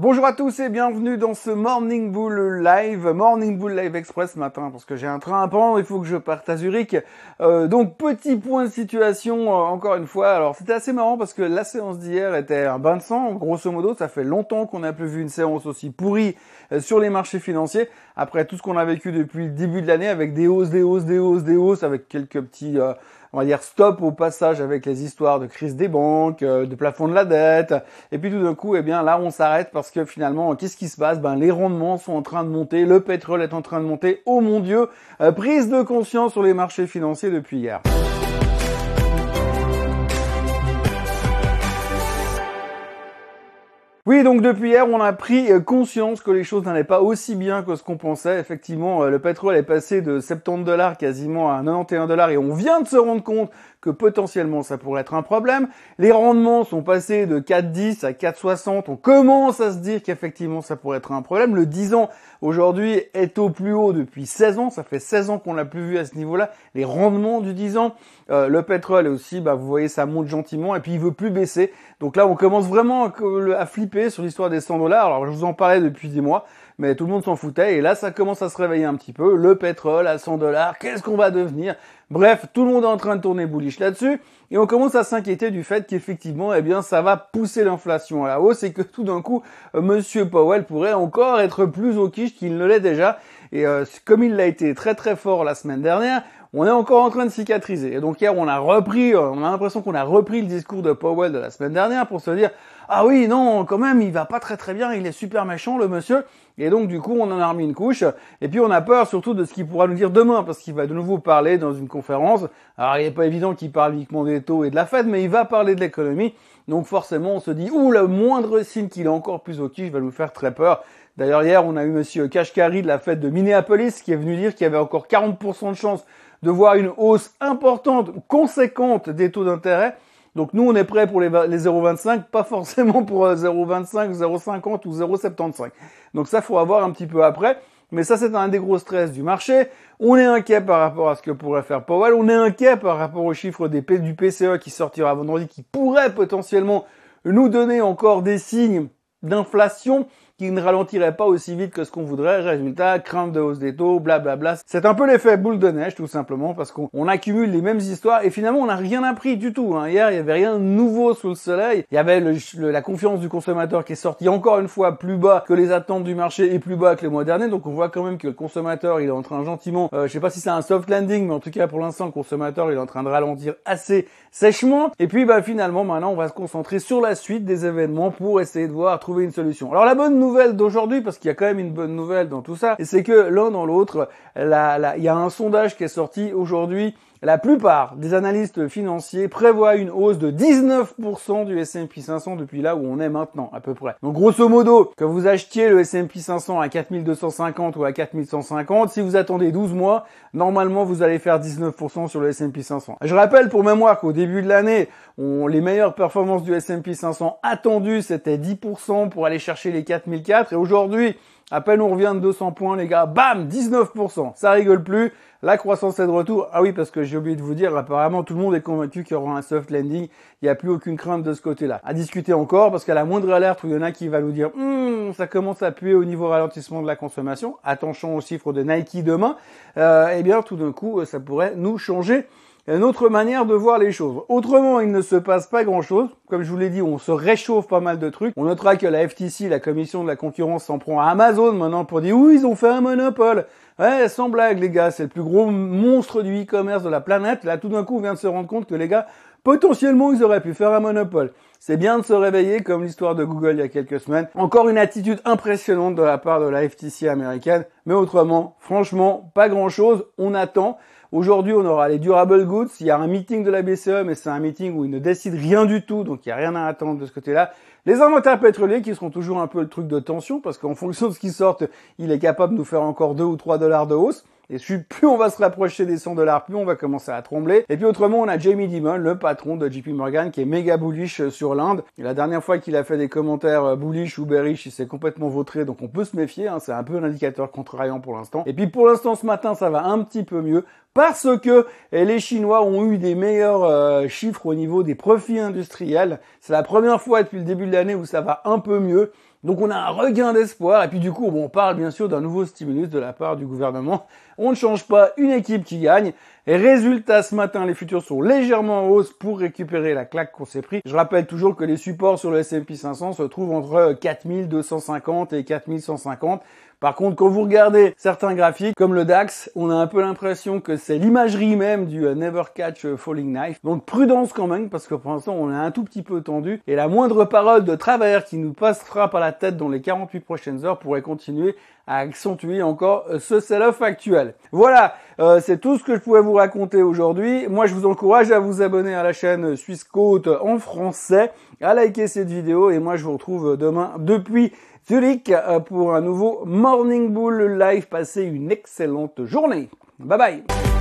Bonjour à tous et bienvenue dans ce Morning Bull Live, Morning Bull Live Express matin parce que j'ai un train à prendre, il faut que je parte à Zurich. Euh, donc petit point de situation euh, encore une fois. Alors c'était assez marrant parce que la séance d'hier était un bain de sang. Grosso modo, ça fait longtemps qu'on n'a plus vu une séance aussi pourrie euh, sur les marchés financiers après tout ce qu'on a vécu depuis le début de l'année avec des hausses, des hausses, des hausses, des hausses, avec quelques petits on va dire stop au passage avec les histoires de crise des banques, euh, de plafond de la dette. Et puis tout d'un coup, eh bien là, on s'arrête parce que finalement, qu'est-ce qui se passe? Ben les rendements sont en train de monter, le pétrole est en train de monter. Oh mon Dieu, euh, prise de conscience sur les marchés financiers depuis hier. Oui, donc depuis hier, on a pris euh, conscience que les choses n'allaient pas aussi bien que ce qu'on pensait. Effectivement, le pétrole est passé de 70 dollars quasiment à 91 dollars et on vient de se rendre compte que potentiellement ça pourrait être un problème. Les rendements sont passés de 4,10 à 4,60. On commence à se dire qu'effectivement ça pourrait être un problème. Le 10 ans aujourd'hui est au plus haut depuis 16 ans. Ça fait 16 ans qu'on l'a plus vu à ce niveau-là. Les rendements du 10 ans. Euh, le pétrole aussi, bah, vous voyez, ça monte gentiment et puis il veut plus baisser. Donc là, on commence vraiment à, flipper sur l'histoire des 100 dollars. Alors je vous en parlais depuis des mois mais tout le monde s'en foutait. Et là, ça commence à se réveiller un petit peu. Le pétrole à 100 dollars, qu'est-ce qu'on va devenir? Bref, tout le monde est en train de tourner bullish là-dessus. Et on commence à s'inquiéter du fait qu'effectivement, eh bien, ça va pousser l'inflation à la hausse et que tout d'un coup, euh, Monsieur Powell pourrait encore être plus au quiche qu'il ne l'est déjà. Et euh, comme il l'a été très très fort la semaine dernière, on est encore en train de cicatriser. Et donc hier, on a repris, on a l'impression qu'on a repris le discours de Powell de la semaine dernière pour se dire, ah oui, non, quand même, il va pas très très bien, il est super méchant, le monsieur. Et donc, du coup, on en a remis une couche. Et puis, on a peur surtout de ce qu'il pourra nous dire demain, parce qu'il va de nouveau parler dans une conférence. Alors, il n'est pas évident qu'il parle uniquement des taux et de la fête, mais il va parler de l'économie. Donc, forcément, on se dit, ouh, le moindre signe qu'il est encore plus au quiche va nous faire très peur. D'ailleurs, hier, on a eu monsieur Kashkari de la fête de Minneapolis qui est venu dire qu'il y avait encore 40% de chance de voir une hausse importante, conséquente des taux d'intérêt. Donc nous, on est prêt pour les, 0,25, pas forcément pour 0,25, euh, 0,50 ou 0,75. Donc ça, faut avoir un petit peu après. Mais ça, c'est un des gros stress du marché. On est inquiet par rapport à ce que pourrait faire Powell. On est inquiet par rapport aux chiffres des, du PCE qui sortira vendredi, qui pourrait potentiellement nous donner encore des signes d'inflation qui ne ralentirait pas aussi vite que ce qu'on voudrait. Résultat, crainte de hausse des taux, blablabla. C'est un peu l'effet boule de neige, tout simplement, parce qu'on accumule les mêmes histoires et finalement, on n'a rien appris du tout. Hein. Hier, il y avait rien de nouveau sous le soleil. Il y avait la confiance du consommateur qui est sortie encore une fois plus bas que les attentes du marché et plus bas que les mois derniers. Donc, on voit quand même que le consommateur, il est en train gentiment, euh, je sais pas si c'est un soft landing, mais en tout cas, pour l'instant, le consommateur, il est en train de ralentir assez sèchement. Et puis, bah, finalement, maintenant, on va se concentrer sur la suite des événements pour essayer de voir, trouver une solution. Alors, la bonne nouvelle, nouvelle d'aujourd'hui, parce qu'il y a quand même une bonne nouvelle dans tout ça, et c'est que l'un dans l'autre, il y a un sondage qui est sorti aujourd'hui la plupart des analystes financiers prévoient une hausse de 19% du S&P 500 depuis là où on est maintenant, à peu près. Donc grosso modo, que vous achetiez le S&P 500 à 4250 ou à 4150, si vous attendez 12 mois, normalement vous allez faire 19% sur le S&P 500. Je rappelle pour mémoire qu'au début de l'année, les meilleures performances du S&P 500 attendues, c'était 10% pour aller chercher les 4004 et aujourd'hui, à peine on revient de 200 points, les gars, bam, 19%. Ça rigole plus. La croissance est de retour. Ah oui, parce que j'ai oublié de vous dire, apparemment, tout le monde est convaincu qu'il y aura un soft landing. Il n'y a plus aucune crainte de ce côté-là. À discuter encore, parce qu'à la moindre alerte il y en a qui va nous dire, hum, ça commence à puer au niveau ralentissement de la consommation. Attention aux chiffres de Nike demain. Euh, eh bien, tout d'un coup, ça pourrait nous changer une autre manière de voir les choses. Autrement, il ne se passe pas grand-chose. Comme je vous l'ai dit, on se réchauffe pas mal de trucs. On notera que la FTC, la Commission de la concurrence, s'en prend à Amazon maintenant pour dire oui, ils ont fait un monopole. Ouais, sans blague, les gars, c'est le plus gros monstre du e-commerce de la planète. Là, tout d'un coup, on vient de se rendre compte que les gars, potentiellement, ils auraient pu faire un monopole. C'est bien de se réveiller comme l'histoire de Google il y a quelques semaines. Encore une attitude impressionnante de la part de la FTC américaine. Mais autrement, franchement, pas grand chose. On attend. Aujourd'hui, on aura les durable goods. Il y a un meeting de la BCE, mais c'est un meeting où ils ne décident rien du tout, donc il n'y a rien à attendre de ce côté-là. Les inventaires pétroliers qui seront toujours un peu le truc de tension, parce qu'en fonction de ce qui sortent, il est capable de nous faire encore 2 ou 3 dollars de hausse. Et plus on va se rapprocher des 100 dollars, plus on va commencer à trembler. Et puis autrement, on a Jamie Dimon, le patron de JP Morgan, qui est méga bullish sur l'Inde. La dernière fois qu'il a fait des commentaires bullish ou bearish, il s'est complètement vautré, donc on peut se méfier. Hein, c'est un peu un indicateur contrariant pour l'instant. Et puis pour l'instant, ce matin, ça va un petit peu mieux parce que les Chinois ont eu des meilleurs euh, chiffres au niveau des profits industriels. C'est la première fois depuis le début de l'année où ça va un peu mieux. Donc on a un regain d'espoir et puis du coup on parle bien sûr d'un nouveau stimulus de la part du gouvernement. On ne change pas une équipe qui gagne. Et résultat, ce matin, les futurs sont légèrement en hausse pour récupérer la claque qu'on s'est pris. Je rappelle toujours que les supports sur le S&P 500 se trouvent entre 4250 et 4150. Par contre, quand vous regardez certains graphiques, comme le DAX, on a un peu l'impression que c'est l'imagerie même du euh, Never Catch Falling Knife. Donc prudence quand même, parce que pour l'instant, on est un tout petit peu tendu. Et la moindre parole de travers qui nous passera par la tête dans les 48 prochaines heures pourrait continuer à accentuer encore euh, ce sell-off actuel. Voilà, euh, c'est tout ce que je pouvais vous raconter aujourd'hui. Moi, je vous encourage à vous abonner à la chaîne Suisse Côte en français, à liker cette vidéo et moi, je vous retrouve demain depuis Zurich euh, pour un nouveau Morning Bull Live. Passez une excellente journée. Bye bye